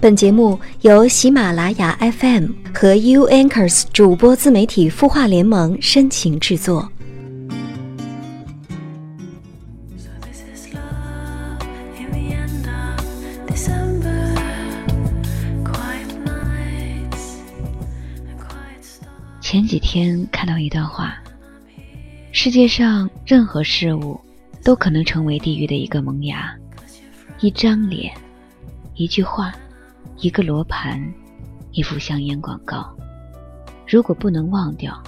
本节目由喜马拉雅 FM 和 U Anchors 主播自媒体孵化联盟深情制作。前几天看到一段话：世界上任何事物都可能成为地狱的一个萌芽，一张脸，一句话。一个罗盘，一幅香烟广告，如果不能忘掉，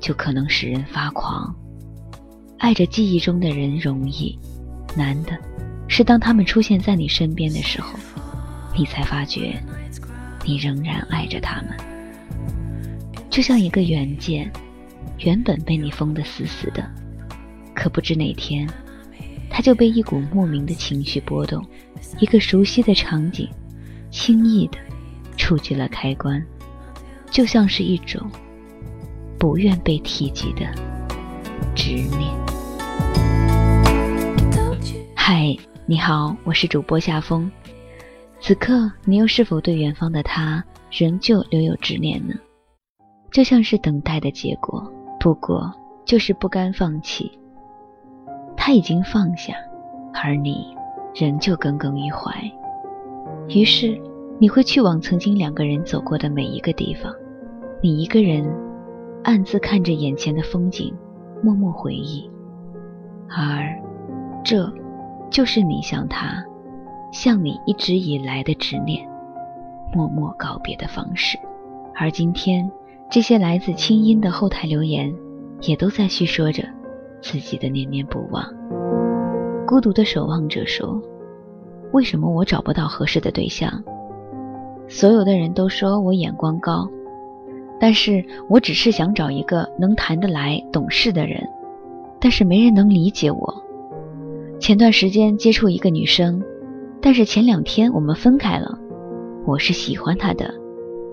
就可能使人发狂。爱着记忆中的人容易，难的是当他们出现在你身边的时候，你才发觉你仍然爱着他们。就像一个原件，原本被你封得死死的，可不知哪天，它就被一股莫名的情绪波动，一个熟悉的场景。轻易的触及了开关，就像是一种不愿被提及的执念。嗨，你好，我是主播夏风。此刻，你又是否对远方的他仍旧留有执念呢？就像是等待的结果，不过就是不甘放弃。他已经放下，而你仍旧耿耿于怀。于是，你会去往曾经两个人走过的每一个地方，你一个人暗自看着眼前的风景，默默回忆。而这，就是你向他，向你一直以来的执念，默默告别的方式。而今天，这些来自清音的后台留言，也都在叙说着自己的念念不忘。孤独的守望者说。为什么我找不到合适的对象？所有的人都说我眼光高，但是我只是想找一个能谈得来、懂事的人，但是没人能理解我。前段时间接触一个女生，但是前两天我们分开了。我是喜欢她的，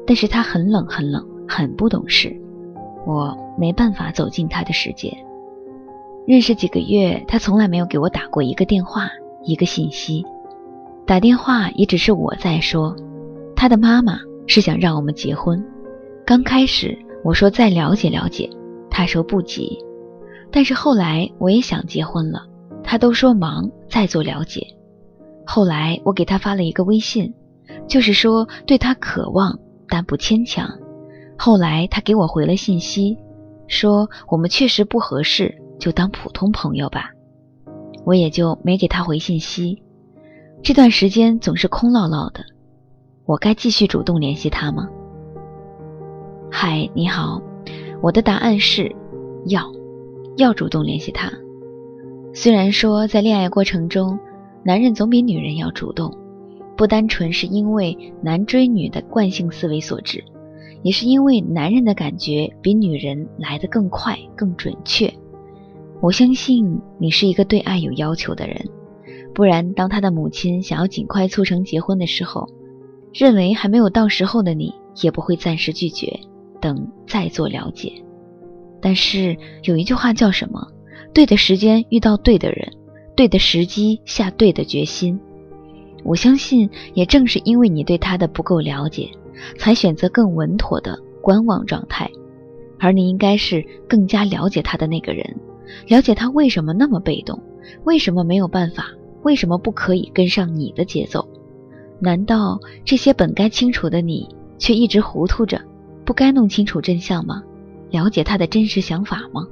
但是她很冷、很冷、很不懂事，我没办法走进她的世界。认识几个月，她从来没有给我打过一个电话、一个信息。打电话也只是我在说，他的妈妈是想让我们结婚。刚开始我说再了解了解，他说不急。但是后来我也想结婚了，他都说忙，再做了解。后来我给他发了一个微信，就是说对他渴望但不牵强。后来他给我回了信息，说我们确实不合适，就当普通朋友吧。我也就没给他回信息。这段时间总是空落落的，我该继续主动联系他吗？嗨，你好，我的答案是要，要主动联系他。虽然说在恋爱过程中，男人总比女人要主动，不单纯是因为男追女的惯性思维所致，也是因为男人的感觉比女人来得更快、更准确。我相信你是一个对爱有要求的人。不然，当他的母亲想要尽快促成结婚的时候，认为还没有到时候的你也不会暂时拒绝，等再做了解。但是有一句话叫什么？对的时间遇到对的人，对的时机下对的决心。我相信，也正是因为你对他的不够了解，才选择更稳妥的观望状态。而你应该是更加了解他的那个人，了解他为什么那么被动，为什么没有办法。为什么不可以跟上你的节奏？难道这些本该清楚的你，却一直糊涂着，不该弄清楚真相吗？了解他的真实想法吗？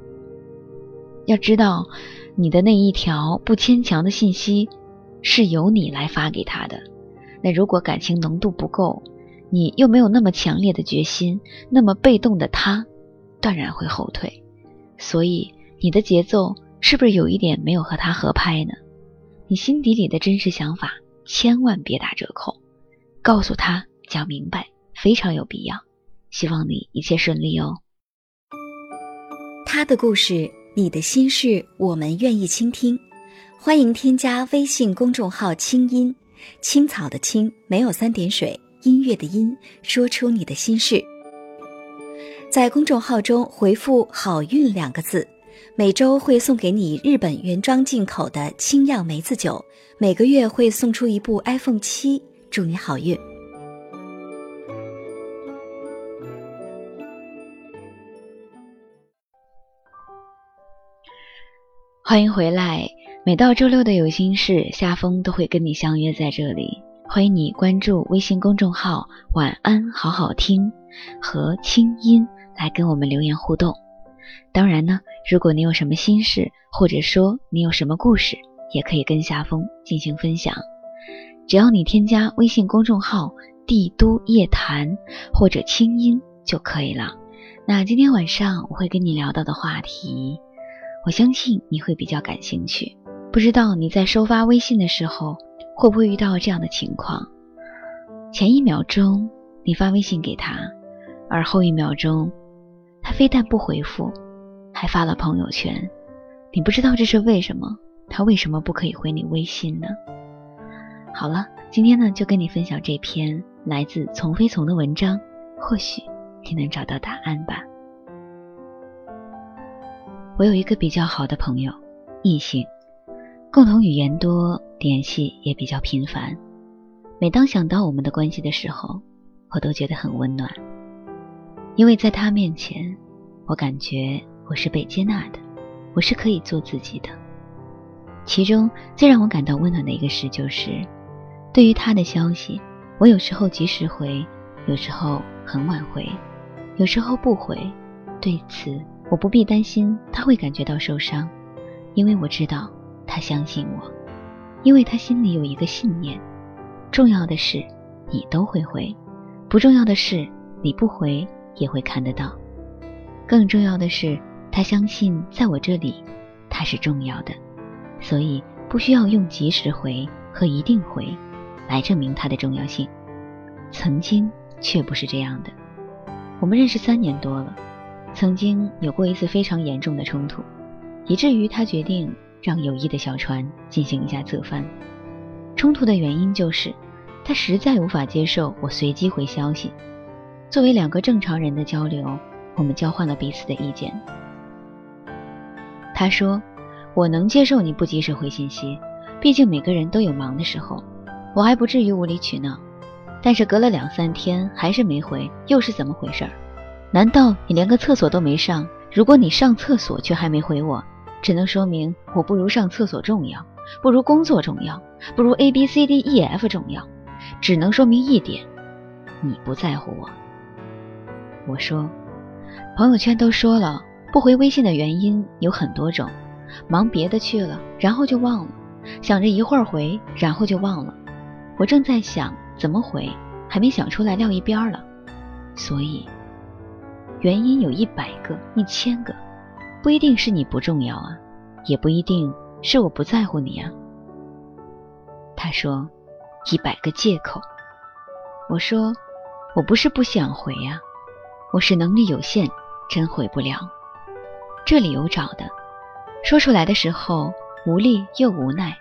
要知道，你的那一条不牵强的信息，是由你来发给他的。那如果感情浓度不够，你又没有那么强烈的决心，那么被动的他，断然会后退。所以，你的节奏是不是有一点没有和他合拍呢？你心底里的真实想法，千万别打折扣，告诉他讲明白，非常有必要。希望你一切顺利哦。他的故事，你的心事，我们愿意倾听。欢迎添加微信公众号“清音青草”的青，没有三点水，音乐的音，说出你的心事。在公众号中回复“好运”两个字。每周会送给你日本原装进口的清酿梅子酒，每个月会送出一部 iPhone 七，祝你好运。欢迎回来，每到周六的有心事，夏风都会跟你相约在这里。欢迎你关注微信公众号“晚安好好听”和“清音”来跟我们留言互动。当然呢，如果你有什么心事，或者说你有什么故事，也可以跟夏风进行分享。只要你添加微信公众号“帝都夜谈”或者“清音”就可以了。那今天晚上我会跟你聊到的话题。我相信你会比较感兴趣。不知道你在收发微信的时候会不会遇到这样的情况：前一秒钟你发微信给他，而后一秒钟他非但不回复，还发了朋友圈。你不知道这是为什么？他为什么不可以回你微信呢？好了，今天呢就跟你分享这篇来自从飞从的文章，或许你能找到答案吧。我有一个比较好的朋友，异性，共同语言多，联系也比较频繁。每当想到我们的关系的时候，我都觉得很温暖，因为在他面前，我感觉我是被接纳的，我是可以做自己的。其中最让我感到温暖的一个事就是，对于他的消息，我有时候及时回，有时候很晚回，有时候不回。对此。我不必担心他会感觉到受伤，因为我知道他相信我，因为他心里有一个信念：重要的事你都会回，不重要的事你不回也会看得到。更重要的是，他相信在我这里他是重要的，所以不需要用及时回和一定回来证明他的重要性。曾经却不是这样的，我们认识三年多了。曾经有过一次非常严重的冲突，以至于他决定让友谊的小船进行一下侧翻。冲突的原因就是他实在无法接受我随机回消息。作为两个正常人的交流，我们交换了彼此的意见。他说：“我能接受你不及时回信息，毕竟每个人都有忙的时候，我还不至于无理取闹。但是隔了两三天还是没回，又是怎么回事？”难道你连个厕所都没上？如果你上厕所却还没回我，只能说明我不如上厕所重要，不如工作重要，不如 A B C D E F 重要，只能说明一点，你不在乎我。我说，朋友圈都说了，不回微信的原因有很多种，忙别的去了，然后就忘了，想着一会儿回，然后就忘了。我正在想怎么回，还没想出来撂一边了，所以。原因有一百个、一千个，不一定是你不重要啊，也不一定是我不在乎你啊。他说，一百个借口。我说，我不是不想回呀，我是能力有限，真回不了。这里有找的，说出来的时候无力又无奈，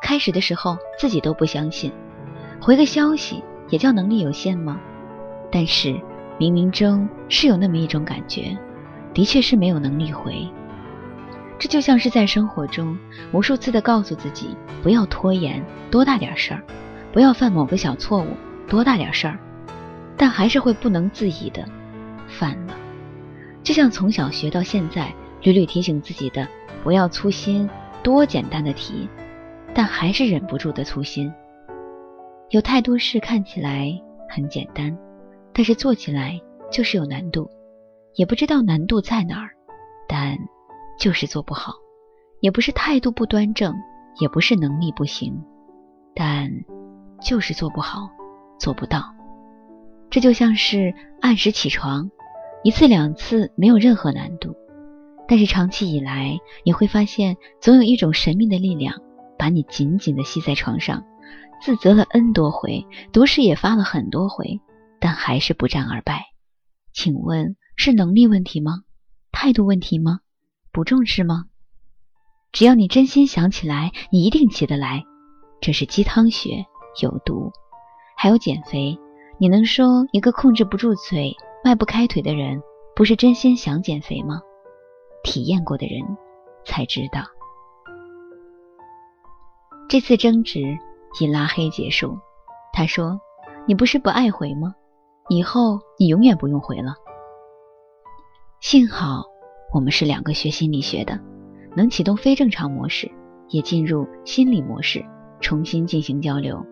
开始的时候自己都不相信，回个消息也叫能力有限吗？但是。冥冥中是有那么一种感觉，的确是没有能力回。这就像是在生活中无数次的告诉自己不要拖延，多大点事儿；不要犯某个小错误，多大点事儿，但还是会不能自已的犯了。就像从小学到现在，屡屡提醒自己的不要粗心，多简单的题，但还是忍不住的粗心。有太多事看起来很简单。但是做起来就是有难度，也不知道难度在哪儿，但就是做不好，也不是态度不端正，也不是能力不行，但就是做不好，做不到。这就像是按时起床，一次两次没有任何难度，但是长期以来你会发现，总有一种神秘的力量把你紧紧的吸在床上，自责了 n 多回，毒誓也发了很多回。但还是不战而败，请问是能力问题吗？态度问题吗？不重视吗？只要你真心想起来，你一定起得来。这是鸡汤学，有毒。还有减肥，你能说一个控制不住嘴、迈不开腿的人，不是真心想减肥吗？体验过的人才知道。这次争执以拉黑结束。他说：“你不是不爱回吗？”以后你永远不用回了。幸好我们是两个学心理学的，能启动非正常模式，也进入心理模式，重新进行交流。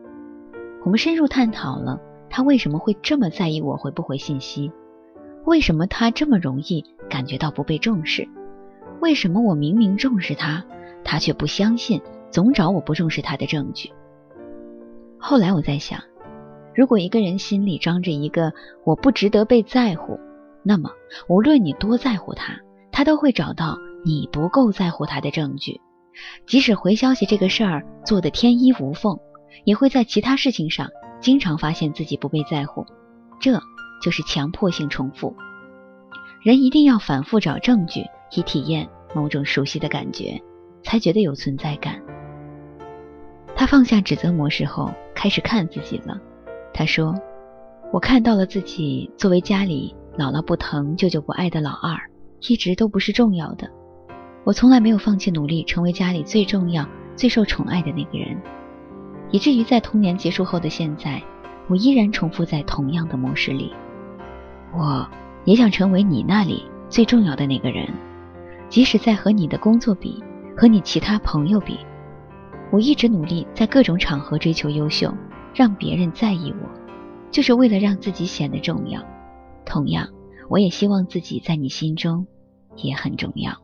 我们深入探讨了他为什么会这么在意我回不回信息，为什么他这么容易感觉到不被重视，为什么我明明重视他，他却不相信，总找我不重视他的证据。后来我在想，如果一个人心里装着一个我不值得被在乎，那么无论你多在乎他，他都会找到你不够在乎他的证据。即使回消息这个事儿做的天衣无缝，也会在其他事情上经常发现自己不被在乎。这就是强迫性重复。人一定要反复找证据，以体验某种熟悉的感觉，才觉得有存在感。他放下指责模式后，开始看自己了。他说：“我看到了自己作为家里姥姥不疼、舅舅不爱的老二，一直都不是重要的。我从来没有放弃努力，成为家里最重要、最受宠爱的那个人，以至于在童年结束后的现在，我依然重复在同样的模式里。我也想成为你那里最重要的那个人，即使在和你的工作比，和你其他朋友比。”我一直努力在各种场合追求优秀，让别人在意我，就是为了让自己显得重要。同样，我也希望自己在你心中也很重要。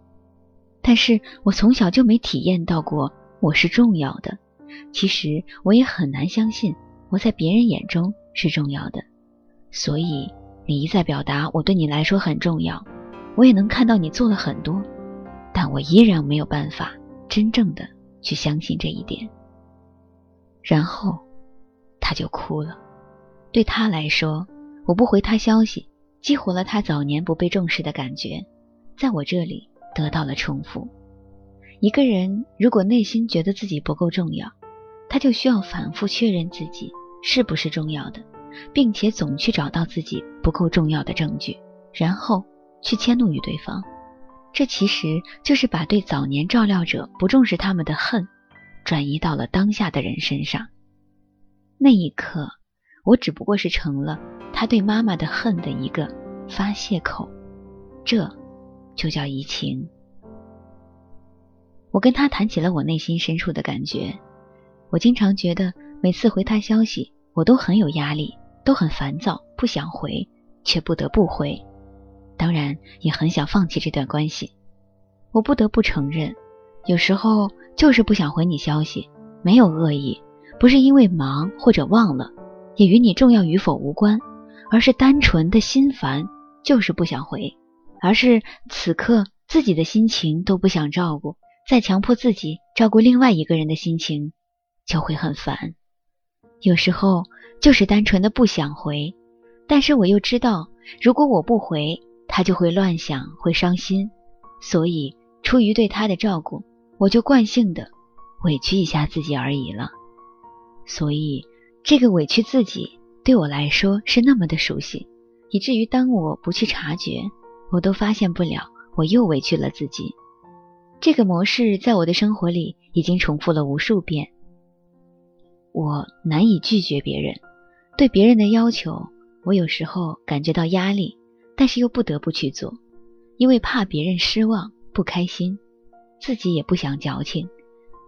但是我从小就没体验到过我是重要的。其实我也很难相信我在别人眼中是重要的。所以你一再表达我对你来说很重要，我也能看到你做了很多，但我依然没有办法真正的。去相信这一点，然后他就哭了。对他来说，我不回他消息，激活了他早年不被重视的感觉，在我这里得到了重复。一个人如果内心觉得自己不够重要，他就需要反复确认自己是不是重要的，并且总去找到自己不够重要的证据，然后去迁怒于对方。这其实就是把对早年照料者不重视他们的恨，转移到了当下的人身上。那一刻，我只不过是成了他对妈妈的恨的一个发泄口，这就叫移情。我跟他谈起了我内心深处的感觉。我经常觉得，每次回他消息，我都很有压力，都很烦躁，不想回，却不得不回。当然也很想放弃这段关系，我不得不承认，有时候就是不想回你消息，没有恶意，不是因为忙或者忘了，也与你重要与否无关，而是单纯的心烦，就是不想回，而是此刻自己的心情都不想照顾，再强迫自己照顾另外一个人的心情，就会很烦。有时候就是单纯的不想回，但是我又知道，如果我不回。他就会乱想，会伤心，所以出于对他的照顾，我就惯性的委屈一下自己而已了。所以这个委屈自己对我来说是那么的熟悉，以至于当我不去察觉，我都发现不了我又委屈了自己。这个模式在我的生活里已经重复了无数遍。我难以拒绝别人，对别人的要求，我有时候感觉到压力。但是又不得不去做，因为怕别人失望不开心，自己也不想矫情，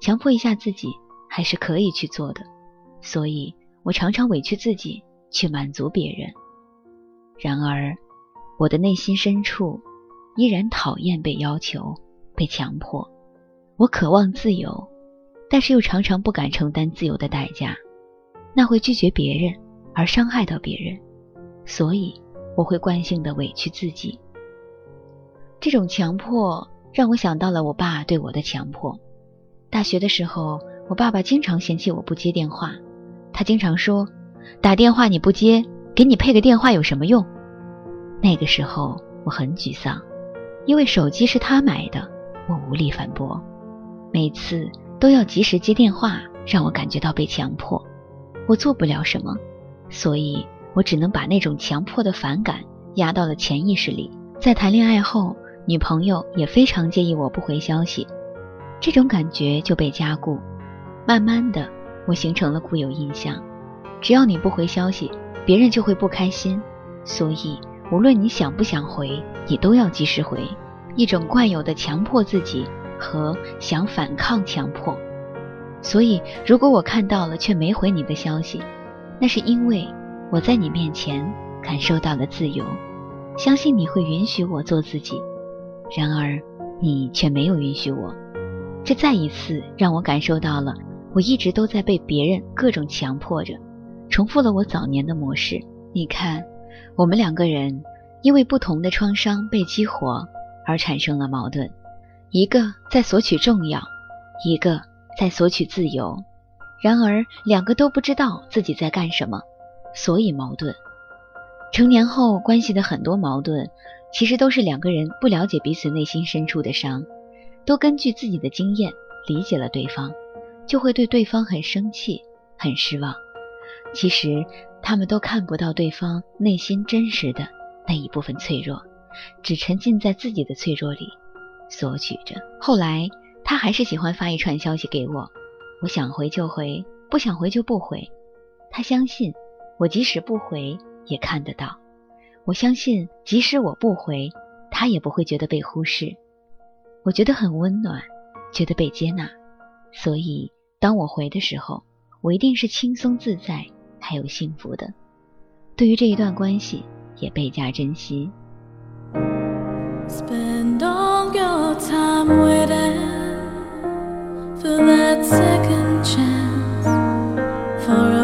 强迫一下自己还是可以去做的，所以我常常委屈自己去满足别人。然而，我的内心深处依然讨厌被要求、被强迫。我渴望自由，但是又常常不敢承担自由的代价，那会拒绝别人而伤害到别人，所以。我会惯性的委屈自己，这种强迫让我想到了我爸对我的强迫。大学的时候，我爸爸经常嫌弃我不接电话，他经常说：“打电话你不接，给你配个电话有什么用？”那个时候我很沮丧，因为手机是他买的，我无力反驳。每次都要及时接电话，让我感觉到被强迫，我做不了什么，所以。我只能把那种强迫的反感压到了潜意识里。在谈恋爱后，女朋友也非常介意我不回消息，这种感觉就被加固。慢慢的，我形成了固有印象：只要你不回消息，别人就会不开心。所以，无论你想不想回，你都要及时回。一种惯有的强迫自己和想反抗强迫。所以，如果我看到了却没回你的消息，那是因为我在你面前感受到了自由，相信你会允许我做自己。然而，你却没有允许我，这再一次让我感受到了我一直都在被别人各种强迫着，重复了我早年的模式。你看，我们两个人因为不同的创伤被激活。而产生了矛盾，一个在索取重要，一个在索取自由。然而，两个都不知道自己在干什么，所以矛盾。成年后关系的很多矛盾，其实都是两个人不了解彼此内心深处的伤，都根据自己的经验理解了对方，就会对对方很生气、很失望。其实，他们都看不到对方内心真实的那一部分脆弱。只沉浸在自己的脆弱里，索取着。后来他还是喜欢发一串消息给我，我想回就回，不想回就不回。他相信我即使不回也看得到，我相信即使我不回，他也不会觉得被忽视。我觉得很温暖，觉得被接纳。所以当我回的时候，我一定是轻松自在还有幸福的。对于这一段关系，也倍加珍惜。Spend all your time waiting for that second chance, for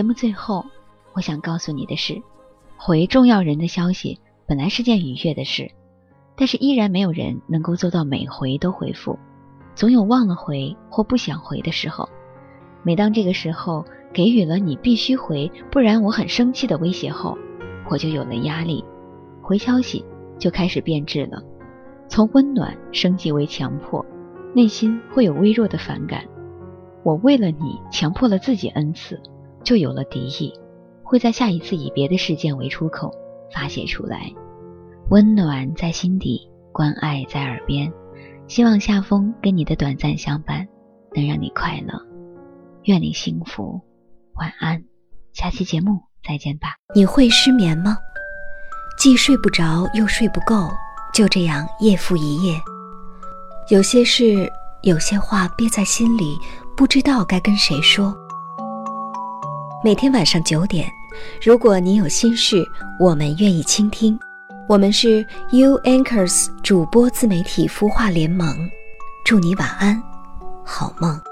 节目最后，我想告诉你的是，回重要人的消息本来是件愉悦的事，但是依然没有人能够做到每回都回复，总有忘了回或不想回的时候。每当这个时候给予了你必须回，不然我很生气的威胁后，我就有了压力，回消息就开始变质了，从温暖升级为强迫，内心会有微弱的反感。我为了你强迫了自己 n 次，就有了敌意，会在下一次以别的事件为出口发泄出来。温暖在心底，关爱在耳边。希望夏风跟你的短暂相伴能让你快乐，愿你幸福。晚安，下期节目再见吧。你会失眠吗？既睡不着又睡不够，就这样夜复一夜。有些事，有些话憋在心里，不知道该跟谁说。每天晚上九点，如果你有心事，我们愿意倾听。我们是 U Anchors 主播自媒体孵化联盟，祝你晚安，好梦。